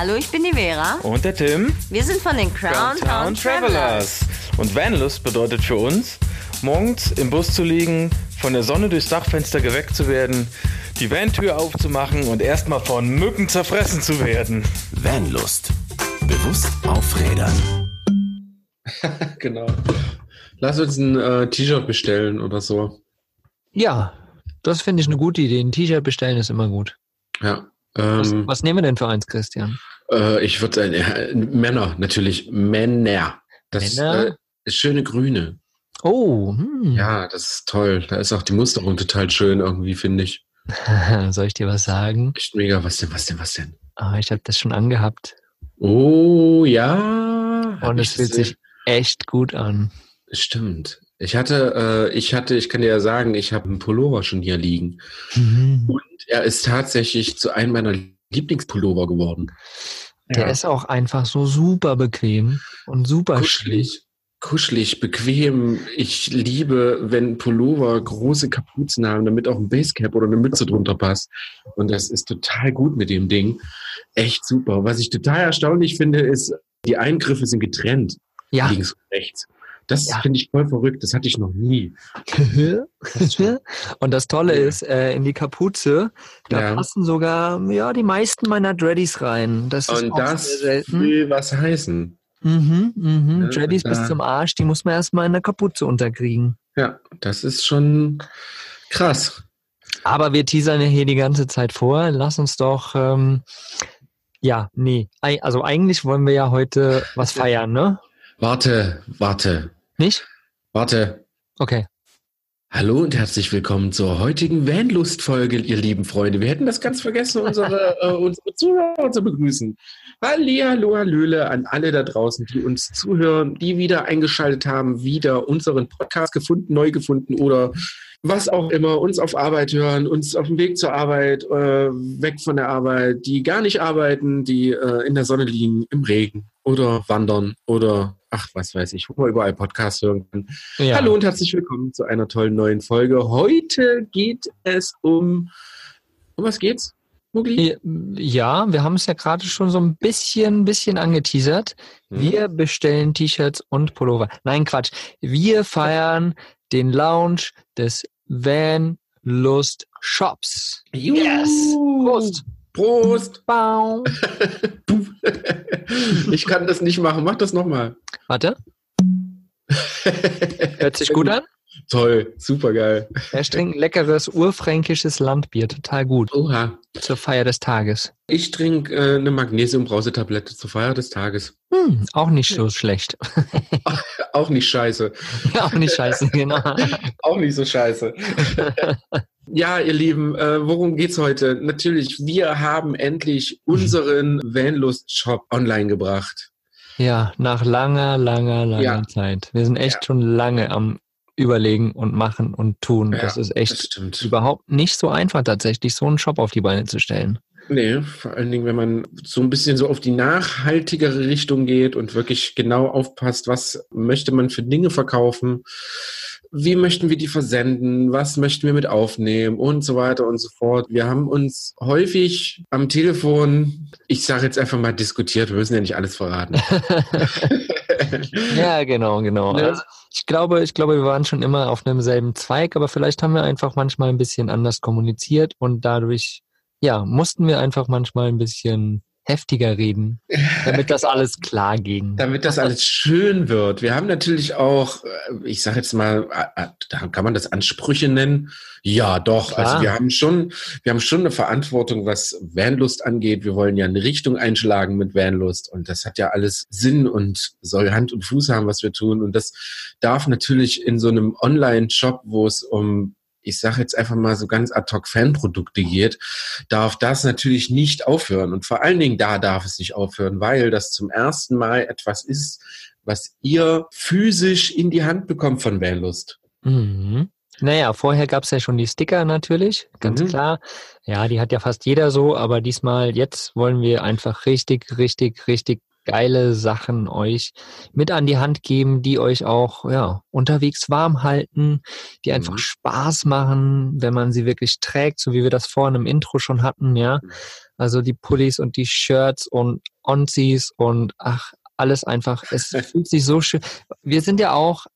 Hallo, ich bin die Vera. Und der Tim. Wir sind von den Crown Town Travelers. Und Vanlust bedeutet für uns, morgens im Bus zu liegen, von der Sonne durchs Dachfenster geweckt zu werden, die Vantür aufzumachen und erstmal von Mücken zerfressen zu werden. Vanlust. Bewusst aufrädern. genau. Lass uns ein äh, T-Shirt bestellen oder so. Ja, das finde ich eine gute Idee. Ein T-Shirt bestellen ist immer gut. Ja. Was, Ähm, was nehmen wir denn für eins, Christian? Äh, ich würde sagen, äh, Männer, natürlich. Männer. Das Männer? Äh, ist schöne Grüne. Oh, hm. Ja, das ist toll. Da ist auch die Musterung total schön irgendwie, finde ich. Soll ich dir was sagen? Echt mega. Was denn, was denn, was denn? Ah, ich habe das schon angehabt Oh, ja. Und es fühlt sich echt gut an. Stimmt. Ich hatte, äh, ich hatte, ich kann dir ja sagen, ich habe einen Pullover schon hier liegen. Mhm. Und er ist tatsächlich zu einem meiner Lieblingspullover geworden. Der ist auch einfach so super bequem und super schlicht. kuschelig, kuschelig, bequem. Ich liebe, wenn Pullover große Kapuzen haben, damit auch ein Basecap oder eine Mütze drunter passt. Und das ist total gut mit dem Ding. Echt super. Was ich total erstaunlich finde, ist, die Eingriffe sind getrennt. Ja. Links und rechts. Das Ja. finde ich voll verrückt. Das hatte ich noch nie. und das Tolle Ja. ist, äh, in die Kapuze, da Ja. passen sogar ja die meisten meiner Dreadies rein. Das ist Und das will was heißen. Mhm, mhm. Dreadies bis zum Arsch, die muss man erstmal in der Kapuze unterkriegen. Ja, das ist schon krass. Aber wir teasern ja hier die ganze Zeit vor. Lass uns doch, ähm, ja, nee. Also eigentlich wollen wir ja heute was feiern, ne? Warte, warte, Nicht? warte. Okay. Hallo und herzlich willkommen zur heutigen Vanlust-Folge, ihr lieben Freunde. Wir hätten das ganz vergessen, unsere, äh, unsere Zuhörer zu begrüßen. Hallihallo, Hallöle an alle da draußen, die uns zuhören, die wieder eingeschaltet haben, wieder unseren Podcast gefunden, neu gefunden oder was auch immer, uns auf Arbeit hören, uns auf dem Weg zur Arbeit, äh, weg von der Arbeit, die gar nicht arbeiten, die äh, in der Sonne liegen, im Regen oder wandern oder ach, was weiß ich, wo man überall Podcasts hören kann. Ja. Hallo und herzlich willkommen zu einer tollen neuen Folge. Heute geht es um. Um was geht's, Mugli? Ja, wir haben es ja gerade schon so ein bisschen, bisschen angeteasert. Hm? Wir bestellen T-Shirts und Pullover. Nein, Quatsch. Wir feiern den Launch des Van Lust Shops. Yes! Prost. Prost! Bau. ich kann das nicht machen. Mach das nochmal. Warte, hört sich gut an. Toll, super geil. Er trinkt leckeres urfränkisches Landbier. Total gut. Oha. Zur Feier des Tages. Ich trinke äh, eine Magnesium-Brausetablette zur Feier des Tages. Hm, auch nicht so schlecht. Auch nicht scheiße. auch nicht scheiße, genau. Auch nicht so scheiße. ja, ihr Lieben, äh, worum geht's heute? Natürlich, wir haben endlich unseren Vanlust-Shop online gebracht. Ja, nach langer, langer, langer Ja. Zeit. Wir sind echt Ja. schon lange am Überlegen und Machen und Tun. Ja, das ist Das echt stimmt. überhaupt nicht so einfach, tatsächlich so einen Shop auf die Beine zu stellen. Nee, vor allen Dingen, wenn man so ein bisschen so auf die nachhaltigere Richtung geht und wirklich genau aufpasst, was möchte man für Dinge verkaufen, wie möchten wir die versenden, was möchten wir mit aufnehmen und so weiter und so fort. Wir haben uns häufig am Telefon, ich sage jetzt einfach mal diskutiert, wir müssen ja nicht alles verraten. Ja, genau, genau. Ne? Also ich glaube, ich glaube, wir waren schon immer auf einem selben Zweig, aber vielleicht haben wir einfach manchmal ein bisschen anders kommuniziert und dadurch, ja, mussten wir einfach manchmal ein bisschen heftiger reden, damit das alles klar ging. damit das alles schön wird. Wir haben natürlich auch, äh, ich sage jetzt mal, da kann man das Ansprüche nennen. Ja, doch. Klar. Also wir haben schon, wir haben schon eine Verantwortung, was Vanlust angeht. Wir wollen ja eine Richtung einschlagen mit Vanlust und das hat ja alles Sinn und soll Hand und Fuß haben, was wir tun. Und das darf natürlich in so einem Online-Shop, wo es um ich sage jetzt einfach mal so ganz ad hoc Fanprodukte geht, darf das natürlich nicht aufhören. Und vor allen Dingen da darf es nicht aufhören, weil das zum ersten Mal etwas ist, was ihr physisch in die Hand bekommt von Vanlust. Mhm. Naja, vorher gab es ja schon die Sticker natürlich, ganz Mhm. klar. Ja, die hat ja fast jeder so, aber diesmal, jetzt wollen wir einfach richtig, richtig, richtig geile Sachen euch mit an die Hand geben, die euch auch ja, unterwegs warm halten, die einfach Mhm. Spaß machen, wenn man sie wirklich trägt, so wie wir das vorhin im Intro schon hatten, ja. Mhm. Also die Pullis und die Shirts und Onsies und ach, alles einfach. Es fühlt sich so schön. Wir sind ja auch,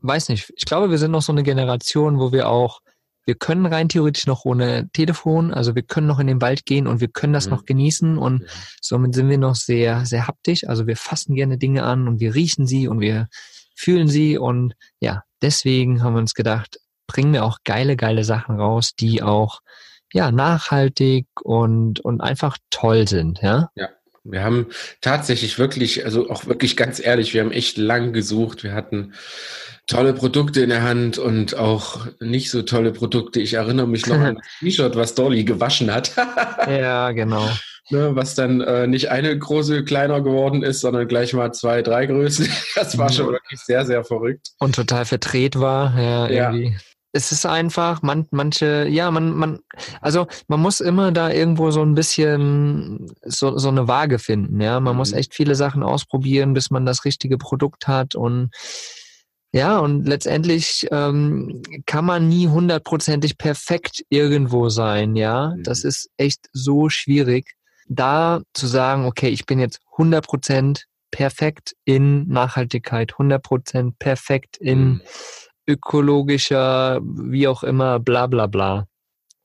weiß nicht, ich glaube, wir sind noch so eine Generation, wo wir auch wir können rein theoretisch noch ohne Telefon, also wir können noch in den Wald gehen und wir können das Mhm. noch genießen und Ja. somit sind wir noch sehr, sehr haptisch. Also wir fassen gerne Dinge an und wir riechen sie und wir fühlen sie und ja, deswegen haben wir uns gedacht, bringen wir auch geile, geile Sachen raus, die auch ja nachhaltig und und einfach toll sind, ja. Wir haben tatsächlich wirklich, also auch wirklich ganz ehrlich, wir haben echt lang gesucht. Wir hatten tolle Produkte in der Hand und auch nicht so tolle Produkte. Ich erinnere mich noch an das T-Shirt, was Dolly gewaschen hat, Ja, genau. ne, was dann äh, nicht eine große kleiner geworden ist, sondern gleich mal zwei, drei Größen. Das war schon wirklich sehr, sehr verrückt. Und total verdreht war, ja, Ja. Es ist einfach, man, manche, ja, man, man, also man muss immer da irgendwo so ein bisschen so, so eine Waage finden, ja. Man muss Mhm. echt viele Sachen ausprobieren, bis man das richtige Produkt hat und ja, und letztendlich ähm, kann man nie hundertprozentig perfekt irgendwo sein, ja. Mhm. Das ist echt so schwierig, da zu sagen, okay, ich bin jetzt 100% perfekt in Nachhaltigkeit, 100% perfekt in Mhm. Ökologischer, wie auch immer, bla bla bla.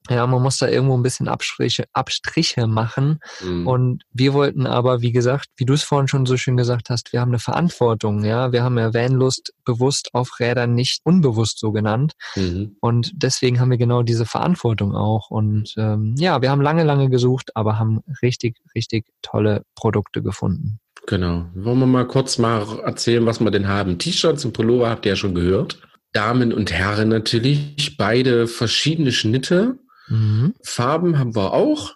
Ja, man muss da irgendwo ein bisschen Abstriche, Abstriche machen. Mhm. Und wir wollten aber, wie gesagt, wie du es vorhin schon so schön gesagt hast, wir haben eine Verantwortung, ja. Wir haben ja Vanlust bewusst auf Rädern nicht unbewusst so genannt. Mhm. Und deswegen haben wir genau diese Verantwortung auch. Und ähm, ja, wir haben lange, lange gesucht, aber haben richtig, richtig tolle Produkte gefunden. Genau. Wollen wir mal kurz mal erzählen, was wir denn haben? T-Shirts und Pullover habt ihr ja schon gehört. Damen und Herren natürlich, beide verschiedene Schnitte. Mhm, Farben haben wir auch.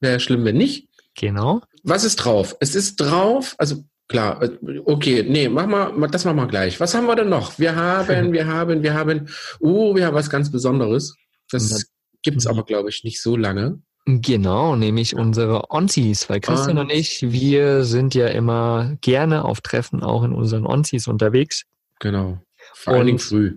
Wäre schlimm, wenn nicht. genau. Was ist drauf? Es ist drauf, also klar, äh, okay, nee, mach mal, ma- das machen wir gleich. Was haben wir denn noch? Wir haben, wir haben, wir haben, oh, wir haben was ganz Besonderes. Das gibt's aber, glaube ich, nicht so lange. Genau, nämlich unsere Onsies, weil Christian und ich, wir sind ja immer gerne auf Treffen auch in unseren Onsies unterwegs. Genau. Vor allen Dingen früh.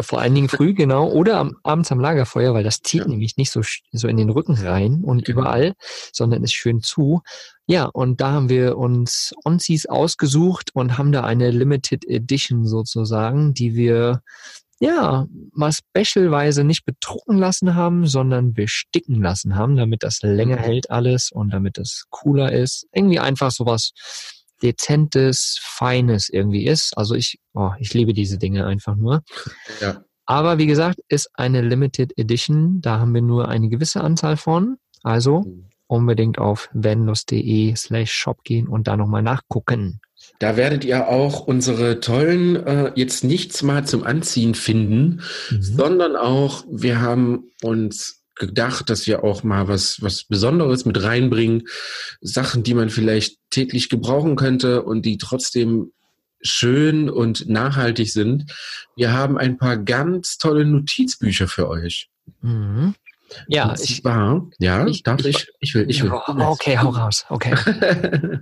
Vor allen Dingen früh, genau, oder am, abends am Lagerfeuer, weil das zieht Ja. nämlich nicht so, so in den Rücken rein und Genau. überall, sondern ist schön zu. Ja, und da haben wir uns Onsies ausgesucht und haben da eine Limited Edition sozusagen, die wir ja mal specialweise nicht bedrucken lassen haben, sondern besticken lassen haben, damit das länger Mhm. hält alles und damit es cooler ist. Irgendwie einfach sowas dezentes, feines irgendwie ist. Also ich, oh, ich liebe diese Dinge einfach nur. Ja. Aber wie gesagt, ist eine Limited Edition. Da haben wir nur eine gewisse Anzahl von. Also unbedingt auf vanlust.de slash shop gehen und da nochmal nachgucken. Da werdet ihr auch unsere tollen, äh, jetzt nichts mal zum Anziehen finden, Mhm. sondern auch, wir haben uns gedacht, dass wir auch mal was, was Besonderes mit reinbringen. Sachen, die man vielleicht täglich gebrauchen könnte und die trotzdem schön und nachhaltig sind. Wir haben ein paar ganz tolle Notizbücher für euch. Mhm. Ja, Und ich. zwar, ja, ich- darf ich- ich? Ich will, ich will. Oh, okay, hau raus. Okay.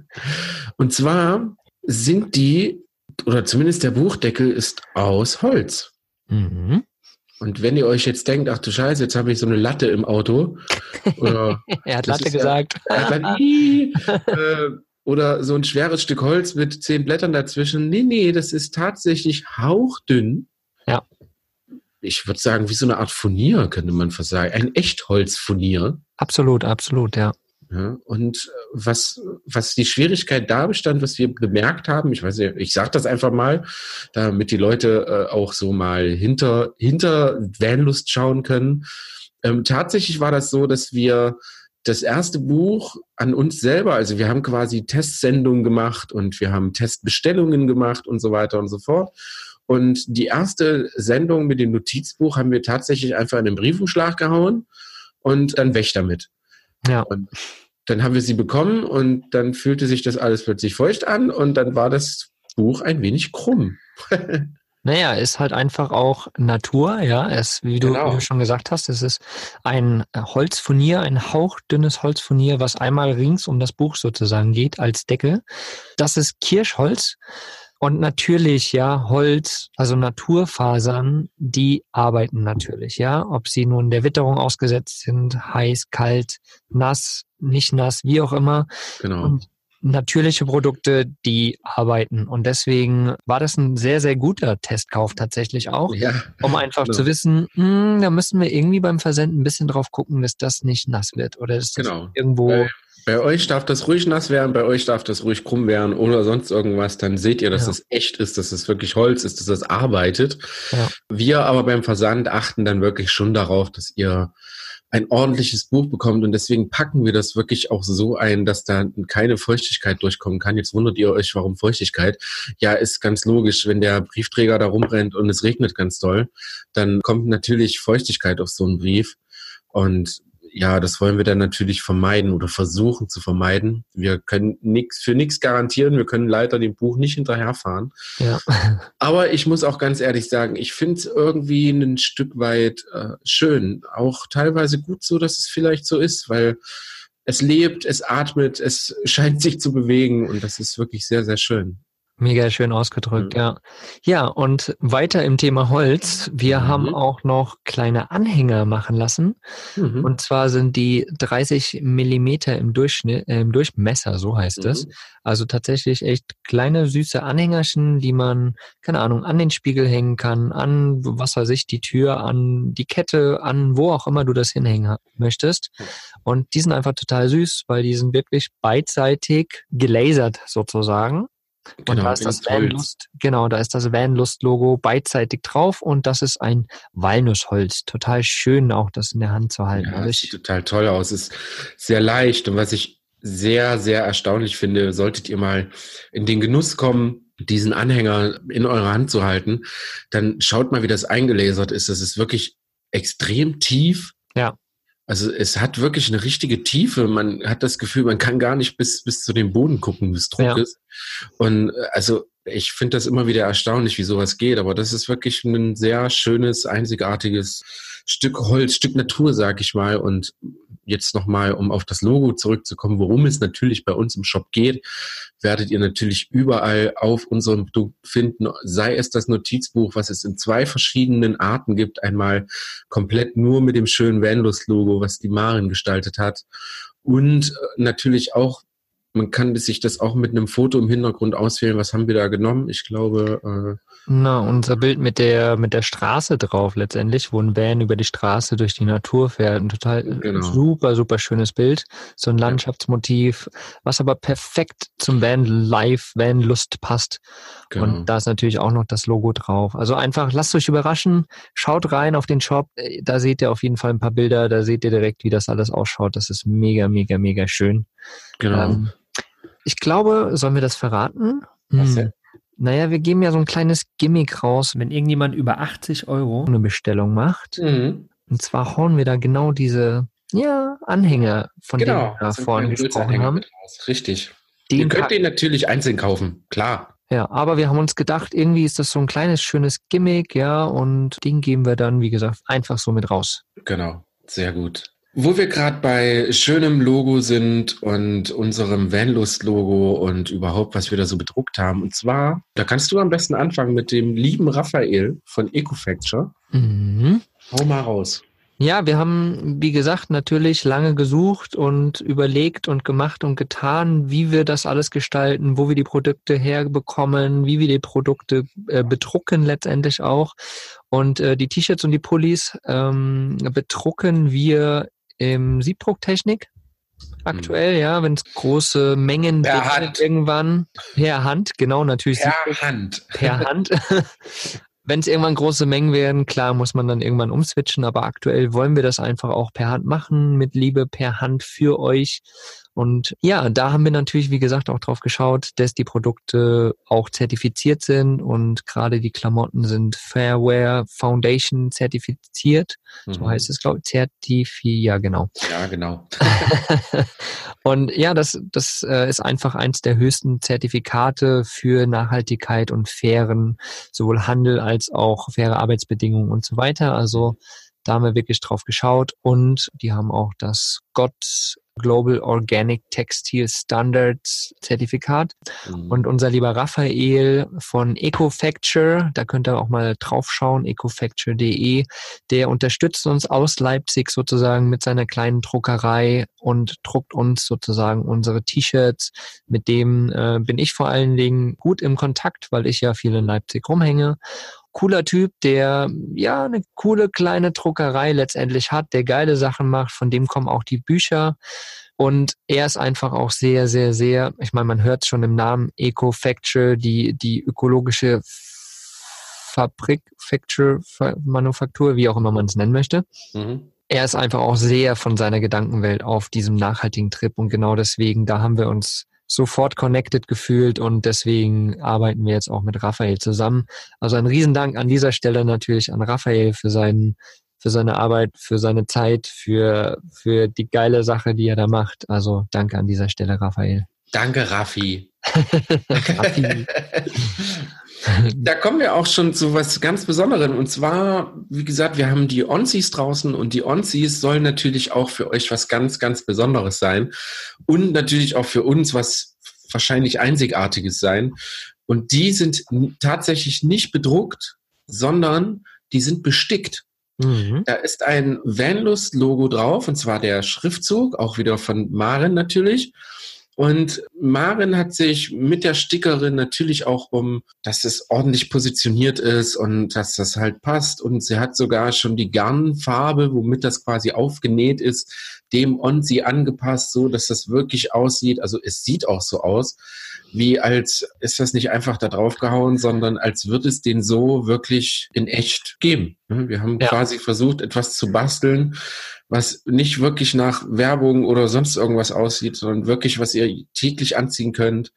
und zwar sind die, oder zumindest der Buchdeckel ist aus Holz. Mhm. Und wenn ihr euch jetzt denkt, ach du Scheiße, jetzt habe ich so eine Latte im Auto, oder, Er hat Latte ist ja- gesagt. dann, Ih, äh, oder so ein schweres Stück Holz mit zehn Blättern dazwischen. Nee, nee, das ist tatsächlich hauchdünn. Ja. Ich würde sagen, wie so eine Art Furnier, könnte man fast sagen. Ein Echtholzfurnier. Absolut, absolut, ja. Ja, und äh, was, was die Schwierigkeit da bestand, was wir bemerkt haben, ich weiß nicht, ich sage das einfach mal, damit die Leute äh, auch so mal hinter, hinter Vanlust schauen können. Ähm, tatsächlich war das so, dass wir das erste Buch an uns selber, also wir haben quasi Testsendungen gemacht und wir haben Testbestellungen gemacht und so weiter und so fort. Und die erste Sendung mit dem Notizbuch haben wir tatsächlich einfach in den Briefumschlag gehauen und dann weg damit. Ja. Und dann haben wir sie bekommen und dann fühlte sich das alles plötzlich feucht an und dann war das Buch ein wenig krumm. Naja, ist halt einfach auch Natur, ja. Es, wie, du, Genau. wie du schon gesagt hast, es ist ein Holzfurnier, ein hauchdünnes Holzfurnier, was einmal rings um das Buch sozusagen geht als Deckel. Das ist Kirschholz. Und natürlich, ja, Holz, also Naturfasern, die arbeiten natürlich, ja. Ob sie nun der Witterung ausgesetzt sind, heiß, kalt, nass, nicht nass, wie auch immer. Genau. Und natürliche Produkte, die arbeiten. Und deswegen war das ein sehr, sehr guter Testkauf tatsächlich auch, ja, um einfach Genau. zu wissen, hm, da müssen wir irgendwie beim Versenden ein bisschen drauf gucken, dass das nicht nass wird oder dass das Genau. irgendwo. Weil Bei euch darf das ruhig nass werden, bei euch darf das ruhig krumm werden oder sonst irgendwas. Dann seht ihr, dass Ja. das echt ist, dass es wirklich Holz ist, dass das arbeitet. Ja. Wir aber beim Versand achten dann wirklich schon darauf, dass ihr ein ordentliches Buch bekommt und deswegen packen wir das wirklich auch so ein, dass da keine Feuchtigkeit durchkommen kann. Jetzt wundert ihr euch, warum Feuchtigkeit? Ja, ist ganz logisch, wenn der Briefträger da rumrennt und es regnet ganz doll, dann kommt natürlich Feuchtigkeit auf so einen Brief und ja, das wollen wir dann natürlich vermeiden oder versuchen zu vermeiden. Wir können nichts für nichts garantieren. Wir können leider dem Buch nicht hinterherfahren. Ja. Aber ich muss auch ganz ehrlich sagen, ich finde es irgendwie ein Stück weit äh, schön. Auch teilweise gut so, dass es vielleicht so ist, weil es lebt, es atmet, es scheint sich zu bewegen und das ist wirklich sehr, sehr schön. Mega schön ausgedrückt, Mhm. ja. Ja, und weiter im Thema Holz. Wir Mhm. haben auch noch kleine Anhänger machen lassen. Mhm. Und zwar sind die 30 Millimeter im Durchschnitt, äh, im Durchmesser, so heißt es. Mhm. Also tatsächlich echt kleine, süße Anhängerchen, die man, keine Ahnung, an den Spiegel hängen kann, an, was weiß ich, die Tür, an die Kette, an wo auch immer du das hinhängen möchtest. Und die sind einfach total süß, weil die sind wirklich beidseitig gelasert sozusagen. Und Genau, da ist das. Vanlust, genau, da ist das Vanlust-Logo beidseitig drauf und das ist ein Walnussholz. Total schön auch, das in der Hand zu halten. Ja, sieht total toll aus. Es ist sehr leicht und was ich sehr, sehr erstaunlich finde, solltet ihr mal in den Genuss kommen, diesen Anhänger in eurer Hand zu halten, dann schaut mal, wie das eingelasert ist. Das ist wirklich extrem tief. Ja. Also es hat wirklich eine richtige Tiefe. Man hat das Gefühl, man kann gar nicht bis, bis zu dem Boden gucken, wie es Druck Ja. ist. Und äh, also ich finde das immer wieder erstaunlich, wie sowas geht. Aber das ist wirklich ein sehr schönes, einzigartiges Stück Holz, Stück Natur, sag ich mal. Und jetzt nochmal, um auf das Logo zurückzukommen, worum es natürlich bei uns im Shop geht, werdet ihr natürlich überall auf unserem Produkt finden, sei es das Notizbuch, was es in zwei verschiedenen Arten gibt. Einmal komplett nur mit dem schönen Vanlust-Logo, was die Marin gestaltet hat. Und äh, natürlich auch, man kann sich das auch mit einem Foto im Hintergrund auswählen. Was haben wir da genommen? Ich glaube, äh, na, unser Bild mit der, mit der Straße drauf letztendlich, wo ein Van über die Straße durch die Natur fährt. Ein total Genau. super, super schönes Bild. So ein Landschaftsmotiv, was aber perfekt zum Van Life, Van Lust passt. genau. Und da ist natürlich auch noch das Logo drauf. Also einfach lasst euch überraschen, schaut rein auf den Shop. Da seht ihr auf jeden Fall ein paar Bilder, da seht ihr direkt, wie das alles ausschaut. Das ist mega, mega, mega schön. genau. Ähm, ich glaube, sollen wir das verraten? Was Hm. denn? Naja, wir geben ja so ein kleines Gimmick raus, wenn irgendjemand über 80 Euro eine Bestellung macht. Mhm. Und zwar hauen wir da genau diese ja, Anhänger, von denen Genau. wir da vorhin gesprochen haben. Richtig. Den Ihr könnt den natürlich einzeln kaufen, klar. Ja, aber wir haben uns gedacht, irgendwie ist das so ein kleines, schönes Gimmick, ja, und den geben wir dann, wie gesagt, einfach so mit raus. Genau, sehr gut. Wo wir gerade bei schönem Logo sind und unserem Vanlust-Logo und überhaupt, was wir da so bedruckt haben. Und zwar, da kannst du am besten anfangen mit dem lieben Raphael von Ecofacture. Mhm. Hau mal raus. Ja, wir haben, wie gesagt, natürlich lange gesucht und überlegt und gemacht und getan, wie wir das alles gestalten, wo wir die Produkte herbekommen, wie wir die Produkte äh, bedrucken letztendlich auch. Und äh, die T-Shirts und die Pullis ähm, bedrucken wir im Siebdrucktechnik. Aktuell, ja, wenn es große Mengen. Per Hand. irgendwann per Hand, genau, natürlich Per Siebdruck Hand. per Hand. Wenn es irgendwann große Mengen werden, klar, muss man dann irgendwann umswitchen, aber aktuell wollen wir das einfach auch per Hand machen, mit Liebe per Hand für euch. Und ja, da haben wir natürlich, wie gesagt, auch drauf geschaut, dass die Produkte auch zertifiziert sind und gerade die Klamotten sind Fairwear Foundation zertifiziert. Mhm. So heißt es, glaube ich, Zertifi, ja genau. Ja, genau. und ja, das, das äh, ist einfach eins der höchsten Zertifikate für Nachhaltigkeit und fairen sowohl Handel als auch faire Arbeitsbedingungen und so weiter. Also da haben wir wirklich drauf geschaut und die haben auch das GOT Global Organic Textile Standards Zertifikat. Mhm. Und unser lieber Raphael von EcoFacture, da könnt ihr auch mal draufschauen, ecofacture.de, der unterstützt uns aus Leipzig sozusagen mit seiner kleinen Druckerei und druckt uns sozusagen unsere T-Shirts. Mit dem äh, bin ich vor allen Dingen gut im Kontakt, weil ich ja viel in Leipzig rumhänge cooler Typ, der ja eine coole kleine Druckerei letztendlich hat, der geile Sachen macht, von dem kommen auch die Bücher. Und er ist einfach auch sehr, sehr, sehr, ich meine, man hört schon im Namen Eco Facture, die, die ökologische Fabrik, Facture, Manufaktur, wie auch immer man es nennen möchte. Mhm. Er ist einfach auch sehr von seiner Gedankenwelt auf diesem nachhaltigen Trip und genau deswegen, da haben wir uns sofort connected gefühlt und deswegen arbeiten wir jetzt auch mit Raphael zusammen. Also ein Riesendank an dieser Stelle natürlich an Raphael für seinen für seine Arbeit, für seine Zeit, für, für die geile Sache, die er da macht. Also danke an dieser Stelle, Raphael. Danke, Raffi. Raffi. Da kommen wir auch schon zu was ganz Besonderem. Und zwar, wie gesagt, wir haben die Onsies draußen und die Onsies sollen natürlich auch für euch was ganz, ganz Besonderes sein. Und natürlich auch für uns was wahrscheinlich Einzigartiges sein. Und die sind tatsächlich nicht bedruckt, sondern die sind bestickt. Mhm. Da ist ein Vanlust-Logo drauf, und zwar der Schriftzug, auch wieder von Maren natürlich. Und Maren hat sich mit der Stickerin natürlich auch um, dass es ordentlich positioniert ist und dass das halt passt. Und sie hat sogar schon die Garnfarbe, womit das quasi aufgenäht ist, dem Onsi angepasst, so dass das wirklich aussieht. Also es sieht auch so aus, wie als ist das nicht einfach da drauf gehauen, sondern als wird es den so wirklich in echt geben. Wir haben ja. quasi versucht, etwas zu basteln, was nicht wirklich nach Werbung oder sonst irgendwas aussieht, sondern wirklich, was ihr täglich anziehen könnt.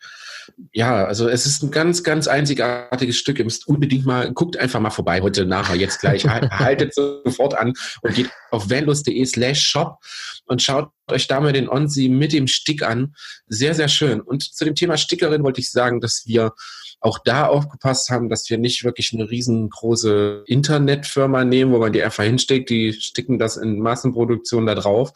Ja, also es ist ein ganz, ganz einzigartiges Stück. Ihr müsst unbedingt mal, guckt einfach mal vorbei heute, nachher, jetzt gleich. Haltet sofort an und geht auf vanlust.de slash shop und schaut euch da mal den Onsi mit dem Stick an. Sehr, sehr schön. Und zu dem Thema Stickerin wollte ich sagen, dass wir auch da aufgepasst haben, dass wir nicht wirklich eine riesengroße Internetfirma nehmen, wo man die einfach hinsteckt, die sticken das in Massenproduktion da drauf,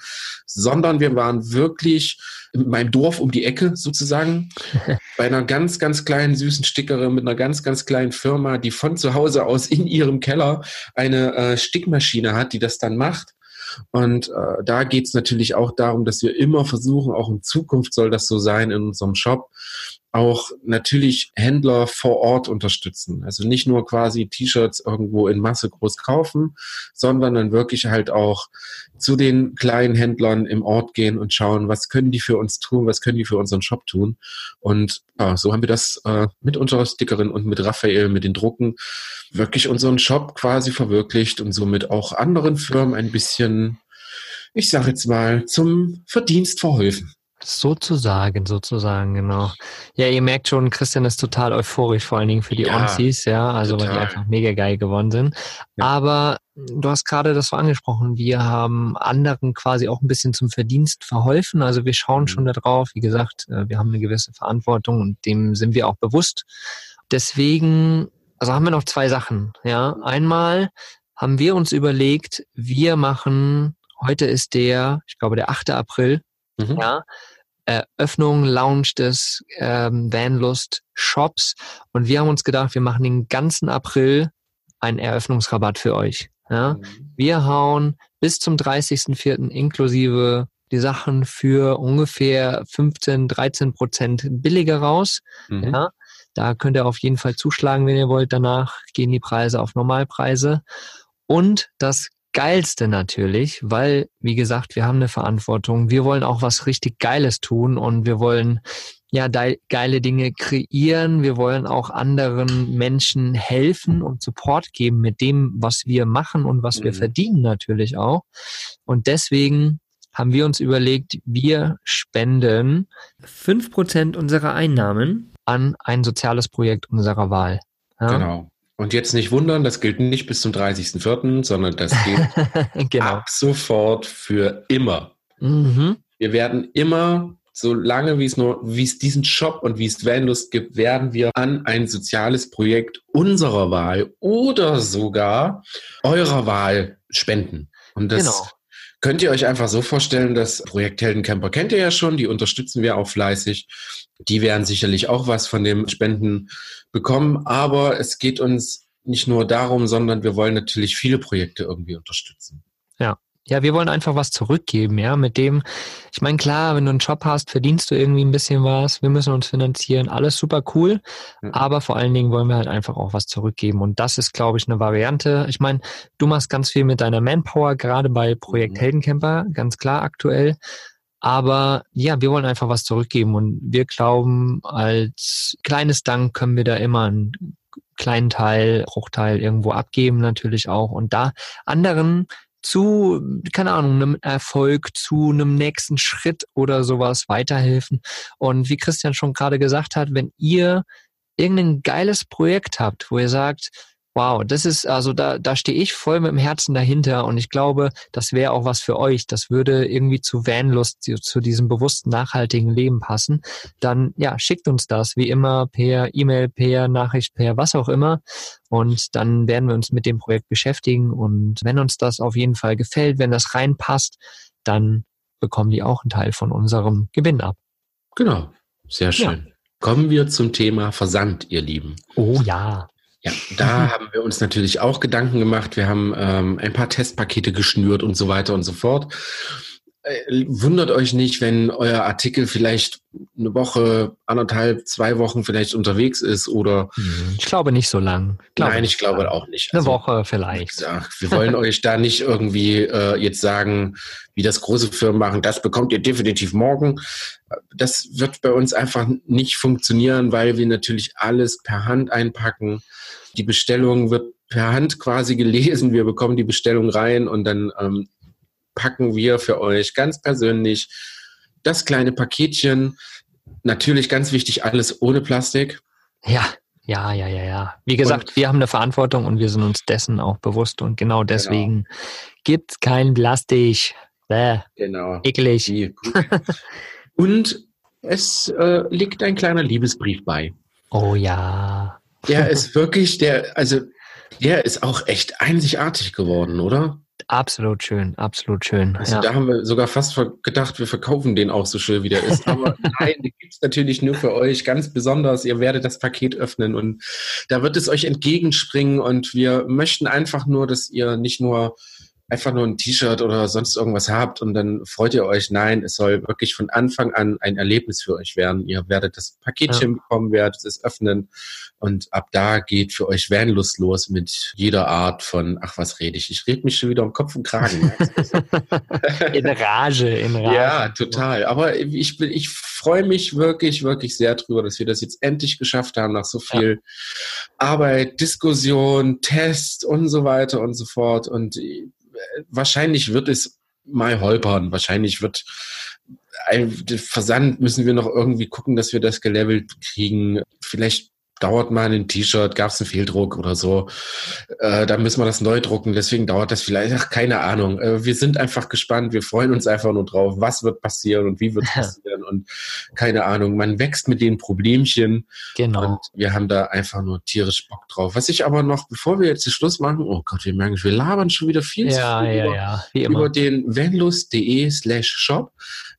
sondern wir waren wirklich in meinem Dorf um die Ecke sozusagen bei einer ganz, ganz kleinen süßen Stickerin mit einer ganz, ganz kleinen Firma, die von zu Hause aus in ihrem Keller eine äh, Stickmaschine hat, die das dann macht. Und äh, da geht es natürlich auch darum, dass wir immer versuchen, auch in Zukunft soll das so sein in unserem Shop, auch natürlich Händler vor Ort unterstützen. Also nicht nur quasi T-Shirts irgendwo in Masse groß kaufen, sondern dann wirklich halt auch zu den kleinen Händlern im Ort gehen und schauen, was können die für uns tun, was können die für unseren Shop tun. Und ja, so haben wir das äh, mit unserer Stickerin und mit Raphael, mit den Drucken, wirklich unseren Shop quasi verwirklicht und somit auch anderen Firmen ein bisschen, ich sage jetzt mal, zum Verdienst verholfen. Sozusagen, sozusagen, genau. Ja, ihr merkt schon, Christian ist total euphorisch, vor allen Dingen für die ja, Onsies, ja, also total. weil die einfach mega geil gewonnen sind. Ja. Aber du hast gerade das so angesprochen, wir haben anderen quasi auch ein bisschen zum Verdienst verholfen. Also wir schauen mhm. schon darauf, wie gesagt, äh, wir haben eine gewisse Verantwortung und dem sind wir auch bewusst. Deswegen, also haben wir noch zwei Sachen, ja. Einmal haben wir uns überlegt, wir machen, heute ist der, ich glaube, der 8. April, Mhm. Ja, Eröffnung, Launch des ähm, Vanlust Shops. Und wir haben uns gedacht, wir machen den ganzen April einen Eröffnungsrabatt für euch. Ja? Mhm. Wir hauen bis zum 30.04. inklusive die Sachen für ungefähr 15, 13 Prozent billiger raus. Mhm. Ja? Da könnt ihr auf jeden Fall zuschlagen, wenn ihr wollt. Danach gehen die Preise auf Normalpreise. Und das Geilste natürlich, weil, wie gesagt, wir haben eine Verantwortung. Wir wollen auch was richtig Geiles tun und wir wollen ja geile Dinge kreieren. Wir wollen auch anderen Menschen helfen und Support geben mit dem, was wir machen und was mhm. wir verdienen natürlich auch. Und deswegen haben wir uns überlegt, wir spenden fünf Prozent unserer Einnahmen an ein soziales Projekt unserer Wahl. Ja? Genau. Und jetzt nicht wundern, das gilt nicht bis zum 30.04., sondern das gilt genau. ab sofort für immer. Mhm. Wir werden immer, solange wie es nur, wie es diesen Shop und wie es Vanlust gibt, werden wir an ein soziales Projekt unserer Wahl oder sogar eurer Wahl spenden. Und das genau. Könnt ihr euch einfach so vorstellen, das Projekt Heldencamper kennt ihr ja schon, die unterstützen wir auch fleißig. Die werden sicherlich auch was von dem Spenden bekommen, aber es geht uns nicht nur darum, sondern wir wollen natürlich viele Projekte irgendwie unterstützen. Ja. Wir wollen einfach was zurückgeben, ja, mit dem, ich meine, klar, wenn du einen Job hast, verdienst du irgendwie ein bisschen was, wir müssen uns finanzieren, alles super cool, ja. aber vor allen Dingen wollen wir halt einfach auch was zurückgeben und das ist, glaube ich, eine Variante. Ich meine, du machst ganz viel mit deiner Manpower, gerade bei Projekt mhm. Heldencamper, ganz klar aktuell, aber ja, wir wollen einfach was zurückgeben und wir glauben, als kleines Dank können wir da immer einen kleinen Teil, Bruchteil irgendwo abgeben natürlich auch und da anderen zu, keine Ahnung, einem Erfolg, zu einem nächsten Schritt oder sowas weiterhelfen. Und wie Christian schon gerade gesagt hat, wenn ihr irgendein geiles Projekt habt, wo ihr sagt, Wow, das ist, also da, da stehe ich voll mit dem Herzen dahinter und ich glaube, das wäre auch was für euch. Das würde irgendwie zu Vanlust, zu, zu diesem bewussten, nachhaltigen Leben passen. Dann, ja, schickt uns das, wie immer, per E-Mail, per Nachricht, per was auch immer. Und dann werden wir uns mit dem Projekt beschäftigen. Und wenn uns das auf jeden Fall gefällt, wenn das reinpasst, dann bekommen die auch einen Teil von unserem Gewinn ab. Genau, sehr schön. Ja. Kommen wir zum Thema Versand, ihr Lieben. Oh ja. Ja, da haben wir uns natürlich auch Gedanken gemacht. Wir haben ähm, ein paar Testpakete geschnürt und so weiter und so fort. Äh, wundert euch nicht, wenn euer Artikel vielleicht eine Woche, anderthalb, zwei Wochen vielleicht unterwegs ist oder. Mhm. Ich glaube nicht so lang. Glaube Nein, ich glaube lang. auch nicht. Also, eine Woche vielleicht. Ja, wir wollen euch da nicht irgendwie äh, jetzt sagen, wie das große Firmen machen, das bekommt ihr definitiv morgen. Das wird bei uns einfach nicht funktionieren, weil wir natürlich alles per Hand einpacken. Die Bestellung wird per Hand quasi gelesen. Wir bekommen die Bestellung rein und dann ähm, packen wir für euch ganz persönlich das kleine Paketchen. Natürlich ganz wichtig, alles ohne Plastik. Ja, ja, ja, ja, ja. Wie gesagt, und, wir haben eine Verantwortung und wir sind uns dessen auch bewusst und genau deswegen genau. gibt es kein Plastik. Bäh. Genau. Eklig. und es äh, liegt ein kleiner Liebesbrief bei. Oh ja. Der ist wirklich, der, also der ist auch echt einzigartig geworden, oder? Absolut schön, absolut schön. Also ja. da haben wir sogar fast gedacht, wir verkaufen den auch so schön, wie der ist. Aber nein, den gibt es natürlich nur für euch, ganz besonders. Ihr werdet das Paket öffnen und da wird es euch entgegenspringen und wir möchten einfach nur, dass ihr nicht nur einfach nur ein T-Shirt oder sonst irgendwas habt und dann freut ihr euch. Nein, es soll wirklich von Anfang an ein Erlebnis für euch werden. Ihr werdet das Paketchen ja. bekommen, werdet es öffnen und ab da geht für euch Vanlust los mit jeder Art von, ach was rede ich, ich rede mich schon wieder um Kopf und Kragen. in Rage, in Rage. Ja, total. Aber ich, ich freue mich wirklich, wirklich sehr drüber, dass wir das jetzt endlich geschafft haben nach so viel ja. Arbeit, Diskussion, Test und so weiter und so fort und wahrscheinlich wird es mal holpern. Wahrscheinlich wird ein Versand müssen wir noch irgendwie gucken, dass wir das gelevelt kriegen. Vielleicht dauert mal ein T-Shirt, gab es einen Fehldruck oder so. Äh, da müssen wir das neu drucken, deswegen dauert das vielleicht, ach, keine Ahnung. Äh, wir sind einfach gespannt, wir freuen uns einfach nur drauf, was wird passieren und wie wird passieren und keine Ahnung. Man wächst mit den Problemchen genau. und wir haben da einfach nur tierisch Bock drauf. Was ich aber noch, bevor wir jetzt den Schluss machen, oh Gott, wir merken, wir labern schon wieder viel ja, zu viel ja, über, ja, wie immer. über den vanlust.de slash shop.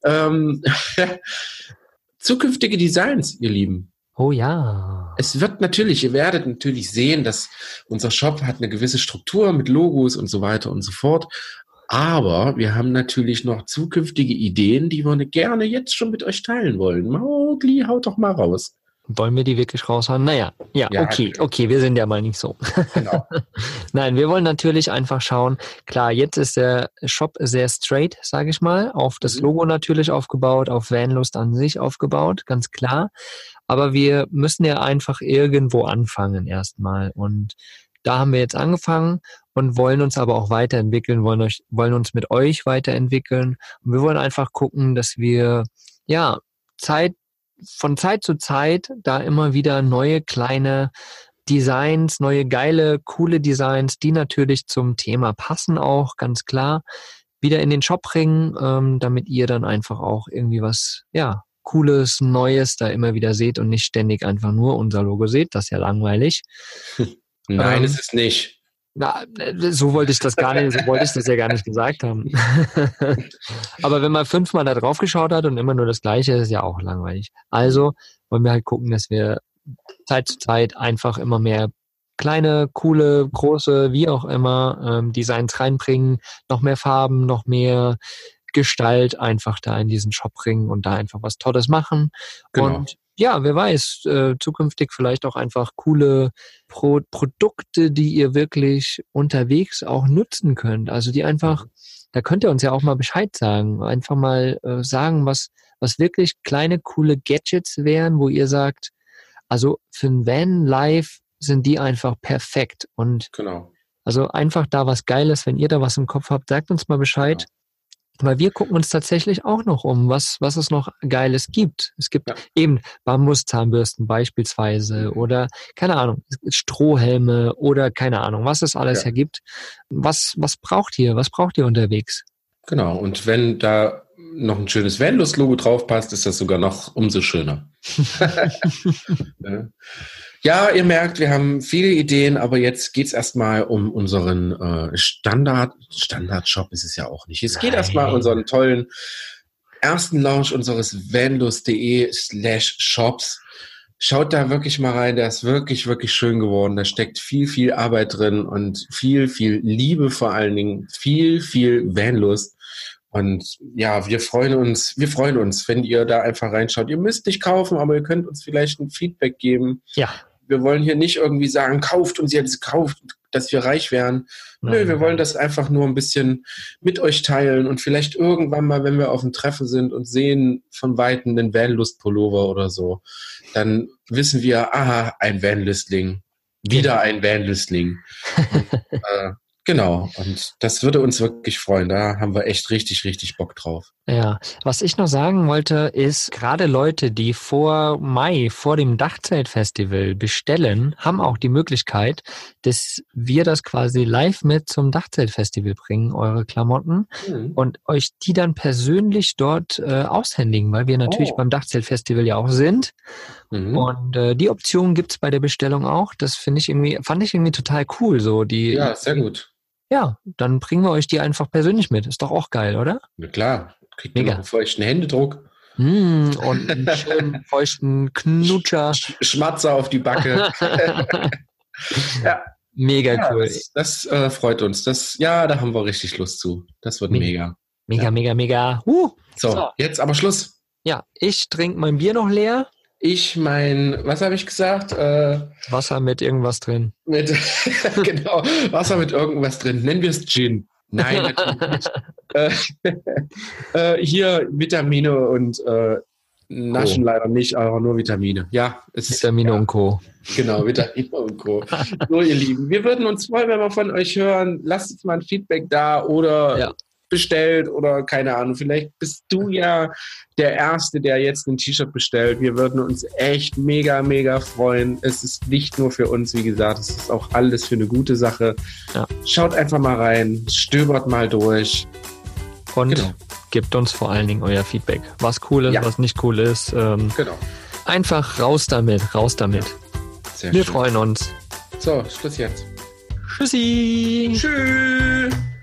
Ähm, zukünftige Designs, ihr Lieben. Oh ja. Es wird natürlich, ihr werdet natürlich sehen, dass unser Shop hat eine gewisse Struktur mit Logos und so weiter und so fort. Aber wir haben natürlich noch zukünftige Ideen, die wir gerne jetzt schon mit euch teilen wollen. Maugli, haut doch mal raus. Wollen wir die wirklich raushauen? Naja, ja, ja okay, genau. okay, wir sind ja mal nicht so. Genau. Nein, wir wollen natürlich einfach schauen. Klar, jetzt ist der Shop sehr straight, sage ich mal, auf das mhm. Logo natürlich aufgebaut, auf Vanlust an sich aufgebaut, ganz klar. Aber wir müssen ja einfach irgendwo anfangen erstmal. Und da haben wir jetzt angefangen und wollen uns aber auch weiterentwickeln, wollen, euch, wollen uns mit euch weiterentwickeln. Und wir wollen einfach gucken, dass wir ja Zeit von Zeit zu Zeit da immer wieder neue kleine Designs, neue geile, coole Designs, die natürlich zum Thema passen auch, ganz klar, wieder in den Shop bringen, ähm, damit ihr dann einfach auch irgendwie was, ja, Cooles, Neues da immer wieder seht und nicht ständig einfach nur unser Logo seht. Das ist ja langweilig. Nein, Ähm, es ist nicht. Na, so wollte ich das gar nicht, so wollte ich das ja gar nicht gesagt haben. Aber wenn man fünfmal da drauf geschaut hat und immer nur das Gleiche, ist es ja auch langweilig. Also wollen wir halt gucken, dass wir Zeit zu Zeit einfach immer mehr kleine, coole, große, wie auch immer, ähm, Designs reinbringen, noch mehr Farben, noch mehr Gestalt einfach da in diesen Shop bringen und da einfach was Tolles machen. Genau. Und ja, wer weiß, äh, zukünftig vielleicht auch einfach coole Pro Produkte, die ihr wirklich unterwegs auch nutzen könnt. Also die einfach, da könnt ihr uns ja auch mal Bescheid sagen. Einfach mal äh, sagen, was, was wirklich kleine, coole Gadgets wären, wo ihr sagt, also für ein Van Live sind die einfach perfekt. Und Genau. also einfach da was Geiles, wenn ihr da was im Kopf habt, sagt uns mal Bescheid. Weil wir gucken uns tatsächlich auch noch um, was, was es noch Geiles gibt. Es gibt Ja. eben Bambuszahnbürsten beispielsweise oder keine Ahnung, Strohhelme oder keine Ahnung, was es alles Ja. ja gibt. Was, was braucht ihr? Was braucht ihr unterwegs? Genau. Und wenn da noch ein schönes Vanlust-Logo drauf passt, ist das sogar noch umso schöner. Ja. ihr merkt, wir haben viele Ideen, aber jetzt geht es erstmal um unseren äh, Standard, Standard-Shop ist es ja auch nicht. Es geht erstmal um unseren tollen ersten Launch unseres vanlust.de slash shops. Schaut da wirklich mal rein, der ist wirklich, wirklich schön geworden. Da steckt viel, viel Arbeit drin und viel, viel Liebe vor allen Dingen, viel, viel Vanlust. Und ja, wir freuen uns, wir freuen uns, wenn ihr da einfach reinschaut. Ihr müsst nicht kaufen, aber ihr könnt uns vielleicht ein Feedback geben. Ja. Wir wollen hier nicht irgendwie sagen, kauft uns jetzt, kauft, dass wir reich werden. Nö, wir wollen das einfach nur ein bisschen mit euch teilen und vielleicht irgendwann mal, wenn wir auf dem Treffen sind und sehen von Weitem den Vanlust-Pullover oder so, dann wissen wir, aha, ein Vanlistling. Wieder ein Vanlistling. äh, genau. Und das würde uns wirklich freuen. Da haben wir echt richtig, richtig Bock drauf. Ja, was ich noch sagen wollte, ist, gerade Leute, die vor Mai, vor dem Dachzeltfestival bestellen, haben auch die Möglichkeit, dass wir das quasi live mit zum Dachzeltfestival bringen, eure Klamotten, und euch die dann persönlich dort äh, aushändigen, weil wir natürlich Oh. beim Dachzeltfestival ja auch sind. Mhm. Und äh, die Option gibt's bei der Bestellung auch. Das finde ich irgendwie, fand ich irgendwie total cool. So die, Ja, sehr gut. Ja, dann bringen wir euch die einfach persönlich mit. Ist doch auch geil, oder? Na klar. Kriegt ihr Mega. noch einen feuchten Händedruck. Mm, und einen schönen feuchten Knutscher. Sch Schmatzer auf die Backe. ja, Mega ja, cool. das, das äh, freut uns. Das, ja, da haben wir richtig Lust zu. Das wird Mega. mega. Mega, ja. mega, mega. Uh, So, So. jetzt aber Schluss. ja, ich trinke mein Bier noch leer. Ich mein, was habe ich gesagt? Äh, Wasser mit irgendwas drin. mit, genau, Wasser mit irgendwas drin. Nennen wir es Gin. Nein, natürlich nicht. äh, äh, hier Vitamine und äh, Naschen leider nicht, aber nur Vitamine. Ja, es ist Vitamine ja, und Co. Genau, Vitamine und Co. So, ihr Lieben, wir würden uns freuen, wenn wir von euch hören. Lasst uns mal ein Feedback da oder Ja. Bestellt oder keine Ahnung. Vielleicht bist du ja der Erste, der jetzt ein T-Shirt bestellt. Wir würden uns echt mega, mega freuen. Es ist nicht nur für uns, wie gesagt, es ist auch alles für eine gute Sache. Ja. Schaut einfach mal rein, stöbert mal durch. Und Genau. gebt uns vor allen Dingen euer Feedback. Was cool ist, Ja. was nicht cool ist. Ähm, Genau. einfach raus damit, raus damit. Sehr Wir schön. freuen uns. So, Schluss jetzt. Tschüssi. Tschüss.